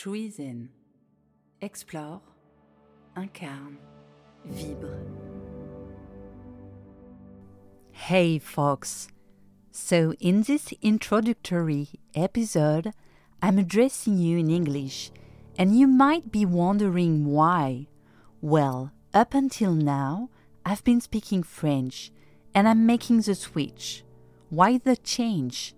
Shuizen. Explore, incarne, vibre. Hey, folks! So, in this introductory episode, I'm addressing you in English, and you might be wondering why. Well, up until now, I've been speaking French, and I'm making the switch. Why the change?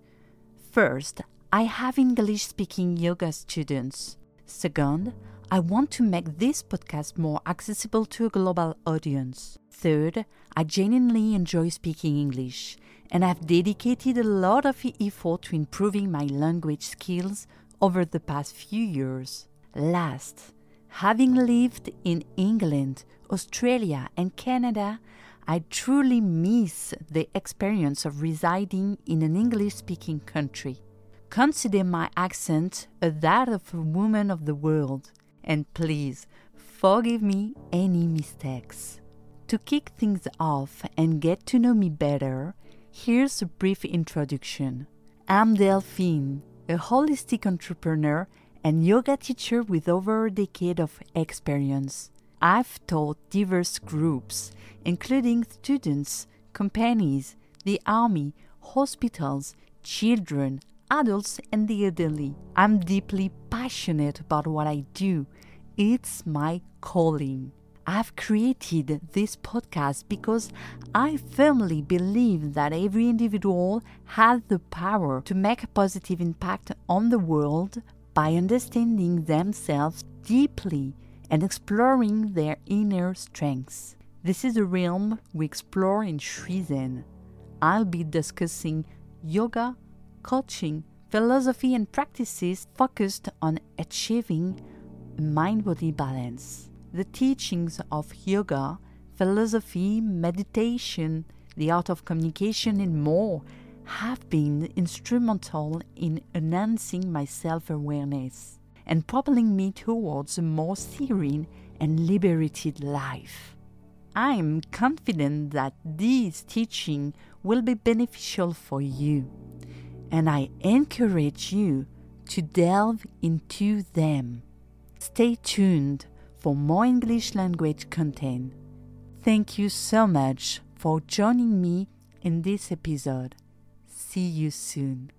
First, I have English speaking yoga students. Second, I want to make this podcast more accessible to a global audience. Third, I genuinely enjoy speaking English, and I've dedicated a lot of effort to improving my language skills over the past few years. Last, having lived in England, Australia, and Canada, I truly miss the experience of residing in an English speaking country. Consider my accent as that of a woman of the world, and please forgive me any mistakes. To kick things off and get to know me better, here's a brief introduction. I'm Delphine, a holistic entrepreneur and yoga teacher with over a decade of experience. I've taught diverse groups, including students, companies, the army, hospitals, children, adults and the elderly. I'm deeply passionate about what I do. It's my calling. I've created this podcast because I firmly believe that every individual has the power to make a positive impact on the world by understanding themselves deeply and exploring their inner strengths. This is the realm we explore in Shuizen. I'll be discussing yoga, coaching, philosophy, and practices focused on achieving mind body balance. The teachings of yoga, philosophy, meditation, the art of communication, and more have been instrumental in enhancing my self awareness and propelling me towards a more serene and liberated life. I am confident that these teachings will be beneficial for you, and I encourage you to delve into them. Stay tuned for more English language content. Thank you so much for joining me in this episode. See you soon.